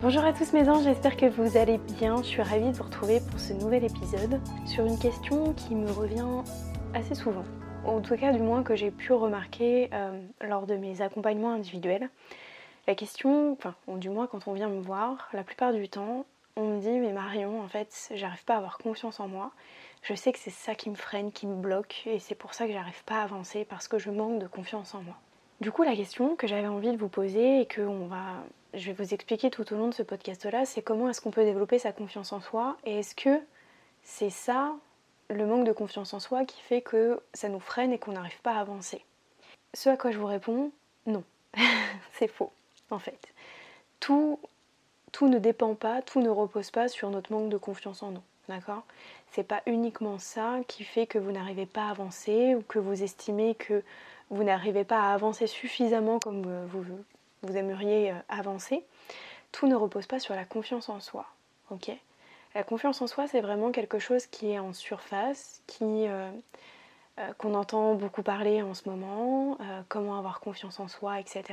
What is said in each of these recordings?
Bonjour à tous mes anges, j'espère que vous allez bien. Je suis ravie de vous retrouver pour ce nouvel épisode sur une question qui me revient assez souvent en tout cas du moins que j'ai pu remarquer euh, lors de mes accompagnements individuels. La question, enfin, du moins quand on vient me voir, la plupart du temps, on me dit mais Marion, en fait, j'arrive pas à avoir confiance en moi. Je sais que c'est ça qui me freine, qui me bloque, et c'est pour ça que j'arrive pas à avancer parce que je manque de confiance en moi. Du coup, la question que j'avais envie de vous poser et que on va, je vais vous expliquer tout au long de ce podcast-là, c'est comment est-ce qu'on peut développer sa confiance en soi et est-ce que c'est ça le manque de confiance en soi qui fait que ça nous freine et qu'on n'arrive pas à avancer. Ce à quoi je vous réponds, non. c'est faux, en fait. Tout, ne dépend pas, tout ne repose pas sur notre manque de confiance en nous. D'accord? C'est pas uniquement ça qui fait que vous n'arrivez pas à avancer ou que vous estimez que vous n'arrivez pas à avancer suffisamment comme vous, vous aimeriez euh, avancer. Tout ne repose pas sur la confiance en soi. Ok? La confiance en soi, c'est vraiment quelque chose qui est en surface, qui euh, euh, qu'on entend beaucoup parler en ce moment, comment avoir confiance en soi, etc.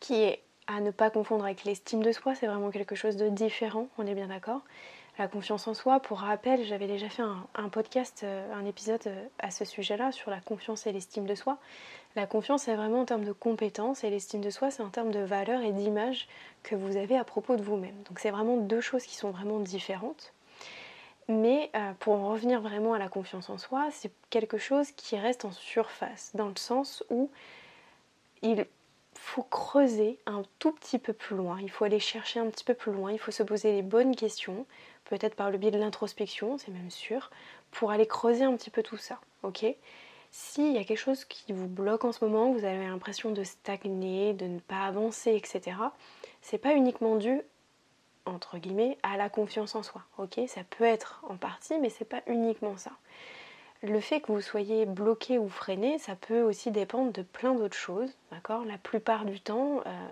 Qui est à ne pas confondre avec l'estime de soi, c'est vraiment quelque chose de différent, on est bien d'accord? La confiance en soi, pour rappel, j'avais déjà fait un, podcast, un épisode à ce sujet-là sur la confiance et l'estime de soi. La confiance, c'est vraiment en termes de compétences et l'estime de soi, c'est en termes de valeur et d'image que vous avez à propos de vous-même. Donc c'est vraiment deux choses qui sont vraiment différentes. Mais euh, pour en revenir vraiment à la confiance en soi, c'est quelque chose qui reste en surface, dans le sens où il faut creuser un tout petit peu plus loin, il faut aller chercher un petit peu plus loin, il faut se poser les bonnes questions, peut-être par le biais de l'introspection, c'est même sûr, pour aller creuser un petit peu tout ça, ok? S'il y a quelque chose qui vous bloque en ce moment, vous avez l'impression de stagner, de ne pas avancer, etc., c'est pas uniquement dû entre guillemets à la confiance en soi. Ok, ça peut être en partie, mais c'est pas uniquement ça. Le fait que vous soyez bloqué ou freiné, ça peut aussi dépendre de plein d'autres choses. D'accord? La plupart du temps, euh,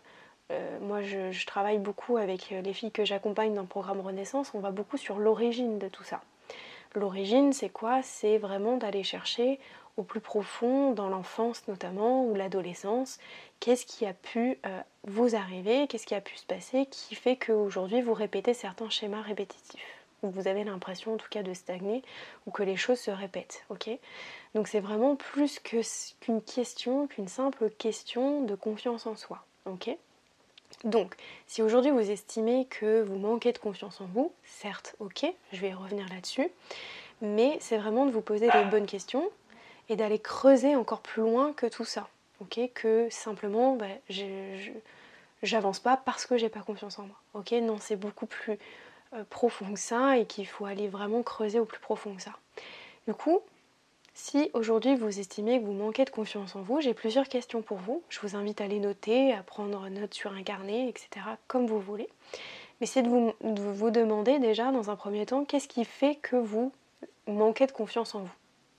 euh, moi, je, travaille beaucoup avec les filles que j'accompagne dans le programme Renaissance. On va beaucoup sur l'origine de tout ça. L'origine, c'est quoi? C'est vraiment d'aller chercher au plus profond, dans l'enfance notamment, ou l'adolescence, qu'est-ce qui a pu euh, vous arriver, qu'est-ce qui a pu se passer qui fait qu'aujourd'hui vous répétez certains schémas répétitifs, ou vous avez l'impression en tout cas de stagner, ou que les choses se répètent. ok? Donc c'est vraiment plus qu'une question, qu'une simple question de confiance en soi. ok? Donc, si aujourd'hui vous estimez que vous manquez de confiance en vous, certes, ok, je vais revenir là-dessus, mais c'est vraiment de vous poser les bonnes questions et d'aller creuser encore plus loin que tout ça, ok, que simplement bah, j'avance pas parce que j'ai pas confiance en moi, ok, non, c'est beaucoup plus profond que ça et qu'il faut aller vraiment creuser au plus profond que ça. Du coup, si aujourd'hui vous estimez que vous manquez de confiance en vous, j'ai plusieurs questions pour vous. Je vous invite à les noter, à prendre note sur un carnet, etc. comme vous voulez. Mais c'est de vous, de vous demander déjà dans un premier temps qu'est-ce qui fait que vous manquez de confiance en vous?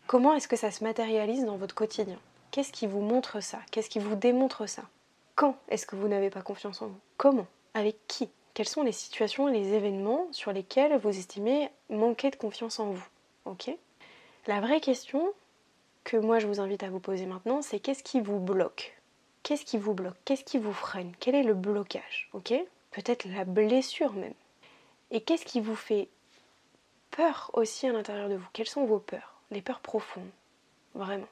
Comment est-ce que ça se matérialise dans votre quotidien? Qu'est-ce qui vous montre ça? Qu'est-ce qui vous démontre ça? Quand est-ce que vous n'avez pas confiance en vous? Comment? Avec qui? Quelles sont les situations et les événements sur lesquels vous estimez manquer de confiance en vous? Ok la vraie question que moi je vous invite à vous poser maintenant, c'est qu'est-ce qui vous bloque? Qu'est-ce qui vous bloque? Qu'est-ce qui vous freine? Quel est le blocage? Ok Peut-être la blessure même. Et qu'est-ce qui vous fait peur aussi à l'intérieur de vous? Quelles sont vos peurs? Les peurs profondes. Vraiment.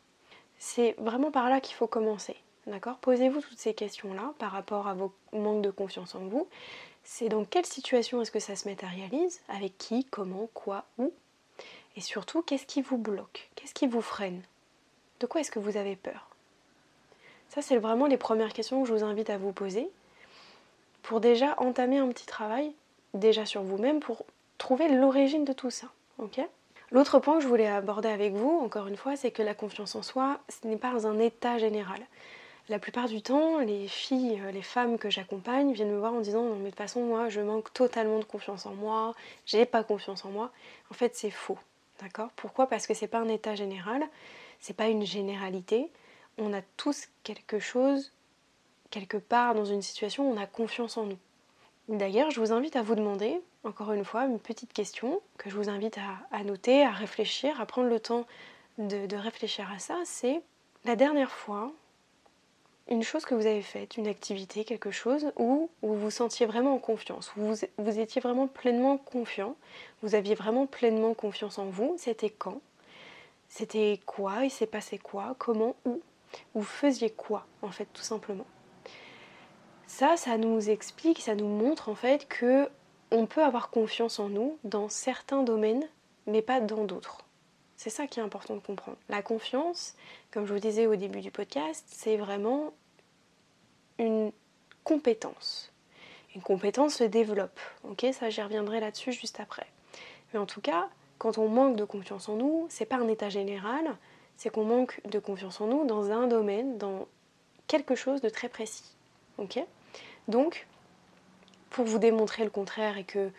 C'est vraiment par là qu'il faut commencer. D'accord? Posez-vous toutes ces questions-là par rapport à vos manques de confiance en vous. C'est dans quelle situation est-ce que ça se matérialise Avec qui Comment Quoi Où? Et surtout, qu'est-ce qui vous bloque? Qu'est-ce qui vous freine? De quoi est-ce que vous avez peur? Ça, c'est vraiment les premières questions que je vous invite à vous poser pour déjà entamer un petit travail, déjà sur vous-même, pour trouver l'origine de tout ça. L'autre point que je voulais aborder avec vous, encore une fois, c'est que la confiance en soi, ce n'est pas un état général. La plupart du temps, les filles, euh, les femmes que j'accompagne viennent me voir en disant non mais de toute façon moi je manque totalement de confiance en moi, j'ai pas confiance en moi. En fait c'est faux. D'accord? Pourquoi? Parce que c'est pas un état général, c'est pas une généralité. On a tous quelque chose, quelque part dans une situation, on a confiance en nous. D'ailleurs, je vous invite à vous demander, encore une fois, une petite question que je vous invite à, noter, à réfléchir, à prendre le temps de réfléchir à ça, c'est la dernière fois une chose que vous avez faite, une activité, quelque chose où vous vous sentiez vraiment en confiance, où vous, vous étiez vraiment pleinement confiant, vous aviez vraiment pleinement confiance en vous, c'était quand? C'était quoi? Il s'est passé quoi? Comment? Où? Vous faisiez quoi en fait tout simplement? Ça, ça nous explique, ça nous montre en fait que on peut avoir confiance en nous dans certains domaines, mais pas dans d'autres. C'est ça qui est important de comprendre. La confiance, comme je vous disais au début du podcast, c'est vraiment une compétence. Une compétence se développe. Ok, ça j'y reviendrai là-dessus juste après. Mais en tout cas, quand on manque de confiance en nous, c'est pas un état général, c'est qu'on manque de confiance en nous dans un domaine, dans quelque chose de très précis. Ok? Donc, pour vous démontrer le contraire et que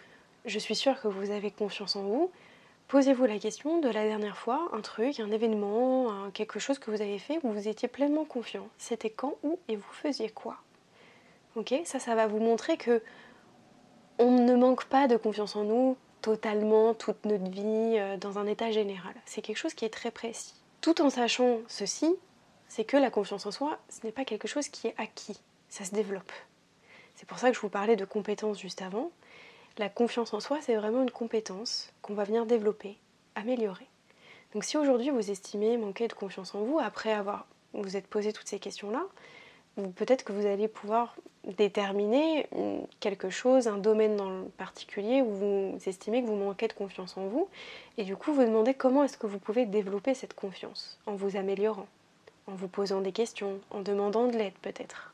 je suis sûre que vous avez confiance en vous, posez-vous la question de la dernière fois, un truc, un événement, quelque chose que vous avez fait où vous étiez pleinement confiant. C'était quand, où et vous faisiez quoi? Ok? Ça, ça va vous montrer que on ne manque pas de confiance en nous totalement toute notre vie euh, dans un état général. C'est quelque chose qui est très précis. Tout en sachant ceci, c'est que la confiance en soi, ce n'est pas quelque chose qui est acquis, ça se développe. C'est pour ça que je vous parlais de compétences juste avant. La confiance en soi, c'est vraiment une compétence qu'on va venir développer, améliorer. Donc si aujourd'hui vous estimez manquer de confiance en vous, après avoir vous êtes posé toutes ces questions-là, peut-être que vous allez pouvoir déterminer quelque chose, un domaine dans le particulier où vous estimez que vous manquez de confiance en vous, et du coup vous demandez comment est-ce que vous pouvez développer cette confiance en vous améliorant, en vous posant des questions, en demandant de l'aide peut-être.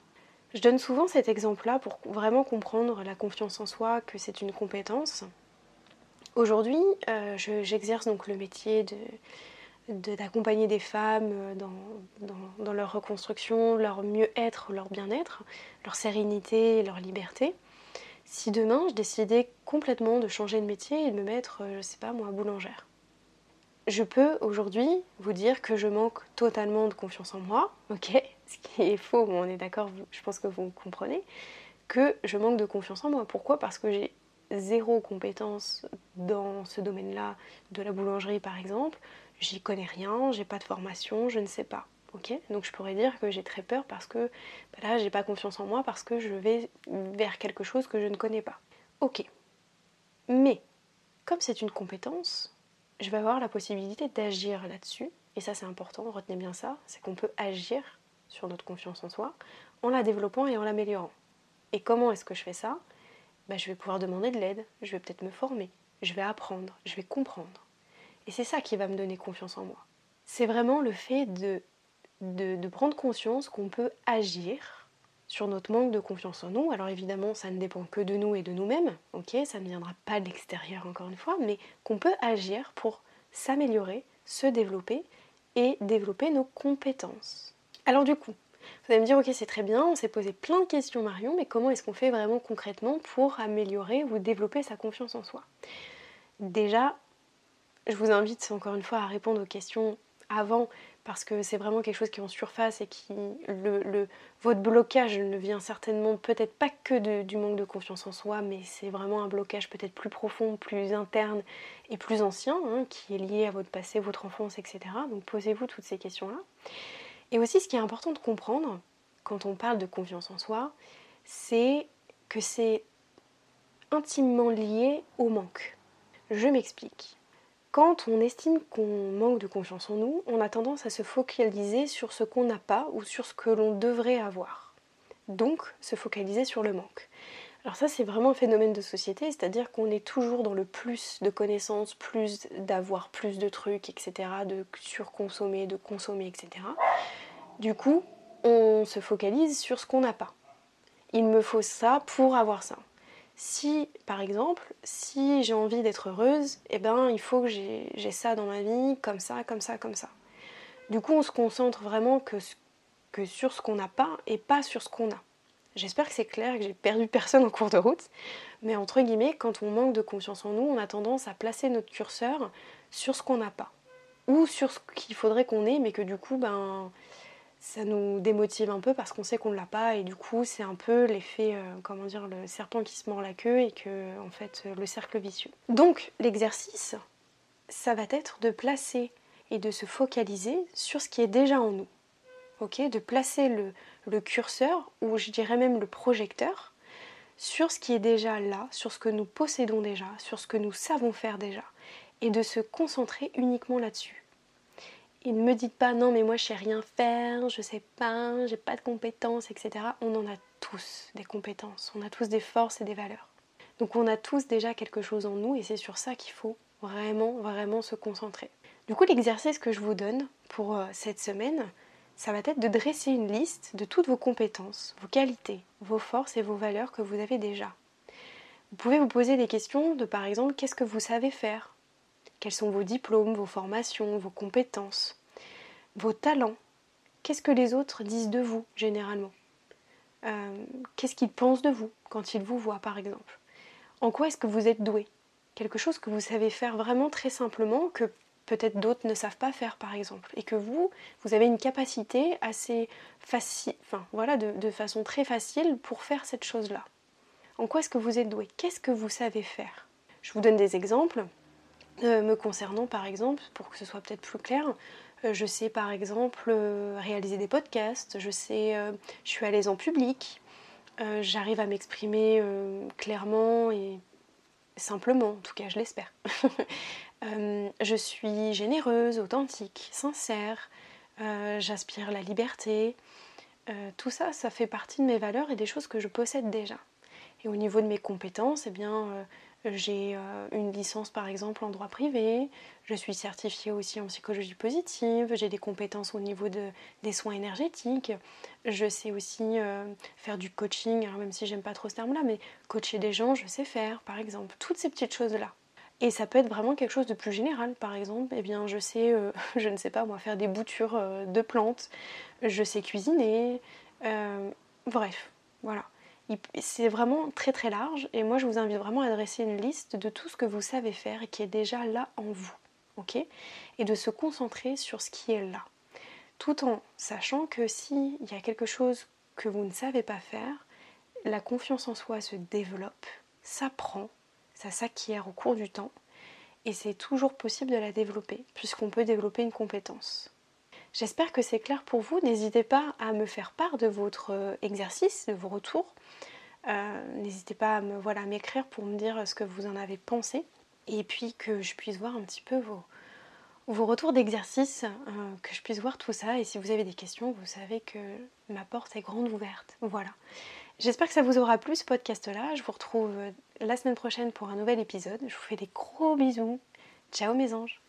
Je donne souvent cet exemple-là pour vraiment comprendre la confiance en soi, que c'est une compétence. Aujourd'hui, euh, j'exerce donc le métier d'accompagner des femmes euh, dans, leur reconstruction, leur mieux-être, leur bien-être, leur sérénité, leur liberté. Si demain je décidais complètement de changer de métier et de me mettre, euh, je sais pas moi, boulangère, je peux aujourd'hui vous dire que je manque totalement de confiance en moi, ok? Ce qui est faux, mais on est d'accord, je pense que vous comprenez, que je manque de confiance en moi. Pourquoi? Parce que j'ai zéro compétence dans ce domaine-là, de la boulangerie par exemple, j'y connais rien, j'ai pas de formation, je ne sais pas. ok? Donc je pourrais dire que j'ai très peur parce que bah là j'ai pas confiance en moi parce que je vais vers quelque chose que je ne connais pas. Ok. Mais comme c'est une compétence, je vais avoir la possibilité d'agir là-dessus. Et ça, c'est important, retenez bien ça, c'est qu'on peut agir sur notre confiance en soi en la développant et en l'améliorant. Et comment est-ce que je fais ça? Ben, Je vais pouvoir demander de l'aide, je vais peut-être me former, je vais apprendre, je vais comprendre. Et c'est ça qui va me donner confiance en moi. C'est vraiment le fait de, prendre conscience qu'on peut agir sur notre manque de confiance en nous. Alors évidemment, ça ne dépend que de nous et de nous-mêmes, ok? Ça ne viendra pas de l'extérieur encore une fois, mais qu'on peut agir pour s'améliorer, se développer et développer nos compétences. Alors du coup, vous allez me dire, ok, c'est très bien, on s'est posé plein de questions Marion, mais comment est-ce qu'on fait vraiment concrètement pour améliorer ou développer sa confiance en soi? Déjà, je vous invite encore une fois à répondre aux questions avant parce que c'est vraiment quelque chose qui est en surface et qui le, votre blocage ne vient certainement peut-être pas que du manque de confiance en soi, mais c'est vraiment un blocage peut-être plus profond, plus interne et plus ancien, hein, qui est lié à votre passé, votre enfance, etc. Donc posez-vous toutes ces questions-là. Et aussi ce qui est important de comprendre quand on parle de confiance en soi, c'est que c'est intimement lié au manque. Je m'explique. Quand on estime qu'on manque de confiance en nous, on a tendance à se focaliser sur ce qu'on n'a pas ou sur ce que l'on devrait avoir. Donc, se focaliser sur le manque. Alors ça, c'est vraiment un phénomène de société, c'est-à-dire qu'on est toujours dans le plus de connaissances, plus d'avoir plus de trucs, etc., de surconsommer, de consommer, etc. Du coup, on se focalise sur ce qu'on n'a pas. Il me faut ça pour avoir ça. Si, par exemple, si j'ai envie d'être heureuse, eh ben, il faut que j'ai ça dans ma vie, comme ça, comme ça, comme ça. Du coup, on se concentre vraiment que que sur ce qu'on n'a pas et pas sur ce qu'on a. J'espère que c'est clair et que j'ai perdu personne en cours de route. Mais entre guillemets, quand on manque de confiance en nous, on a tendance à placer notre curseur sur ce qu'on n'a pas. Ou sur ce qu'il faudrait qu'on ait, mais que du coup, ben, ça nous démotive un peu parce qu'on sait qu'on ne l'a pas. Et du coup, c'est un peu l'effet, euh, comment dire, le serpent qui se mord la queue et que, en fait, le cercle vicieux. Donc, l'exercice, ça va être de placer et de se focaliser sur ce qui est déjà en nous. Ok de placer le, le curseur, ou je dirais même le projecteur, sur ce qui est déjà là, sur ce que nous possédons déjà, sur ce que nous savons faire déjà, et de se concentrer uniquement là-dessus. Et ne me dites pas non mais moi je sais rien faire, je sais pas, j'ai pas de compétences, etc. On en a tous des compétences, on a tous des forces et des valeurs. Donc on a tous déjà quelque chose en nous et c'est sur ça qu'il faut vraiment, vraiment se concentrer. Du coup l'exercice que je vous donne pour euh, cette semaine, ça va être de dresser une liste de toutes vos compétences, vos qualités, vos forces et vos valeurs que vous avez déjà. Vous pouvez vous poser des questions de par exemple qu'est-ce que vous savez faire? Quels sont vos diplômes, vos formations, vos compétences, vos talents? Qu'est-ce que les autres disent de vous généralement? Euh, Qu'est-ce qu'ils pensent de vous quand ils vous voient par exemple? En quoi est-ce que vous êtes doué? Quelque chose que vous savez faire vraiment très simplement que peut-être d'autres ne savent pas faire par exemple, et que vous, vous avez une capacité assez facile, enfin voilà, de, façon très facile pour faire cette chose-là. En quoi est-ce que vous êtes doué? Qu'est-ce que vous savez faire? Je vous donne des exemples. Euh, me concernant par exemple, pour que ce soit peut-être plus clair, euh, je sais par exemple euh, réaliser des podcasts, je sais, je suis à l'aise en public, j'arrive à m'exprimer clairement et simplement, en tout cas je l'espère. Euh, je suis généreuse, authentique, sincère, euh, j'aspire la liberté. Euh, tout ça, ça fait partie de mes valeurs et des choses que je possède déjà. Et au niveau de mes compétences, eh bien, j'ai une licence par exemple en droit privé, je suis certifiée aussi en psychologie positive, j'ai des compétences au niveau de, des soins énergétiques, je sais aussi faire du coaching, alors même si j'aime pas trop ce terme-là, mais coacher des gens, je sais faire par exemple, toutes ces petites choses-là. Et ça peut être vraiment quelque chose de plus général. Par exemple, eh bien, je sais, euh, je ne sais pas moi, faire des boutures euh, de plantes, je sais cuisiner, euh, bref, voilà. C'est vraiment très très large. Et moi je vous invite vraiment à dresser une liste de tout ce que vous savez faire et qui est déjà là en vous, ok? Et de se concentrer sur ce qui est là, tout en sachant que s'il y a quelque chose que vous ne savez pas faire, la confiance en soi se développe, s'apprend ça s'acquiert au cours du temps. Et c'est toujours possible de la développer puisqu'on peut développer une compétence. J'espère que c'est clair pour vous. N'hésitez pas à me faire part de votre euh, exercice, de vos retours. Euh, n'hésitez pas à me voilà m'écrire pour me dire ce que vous en avez pensé et puis que je puisse voir un petit peu vos, retours d'exercice, euh, que je puisse voir tout ça. Et si vous avez des questions, vous savez que ma porte est grande ouverte. Voilà. J'espère que ça vous aura plu ce podcast-là. Je vous retrouve la semaine prochaine pour un nouvel épisode. Je vous fais des gros bisous. Ciao mes anges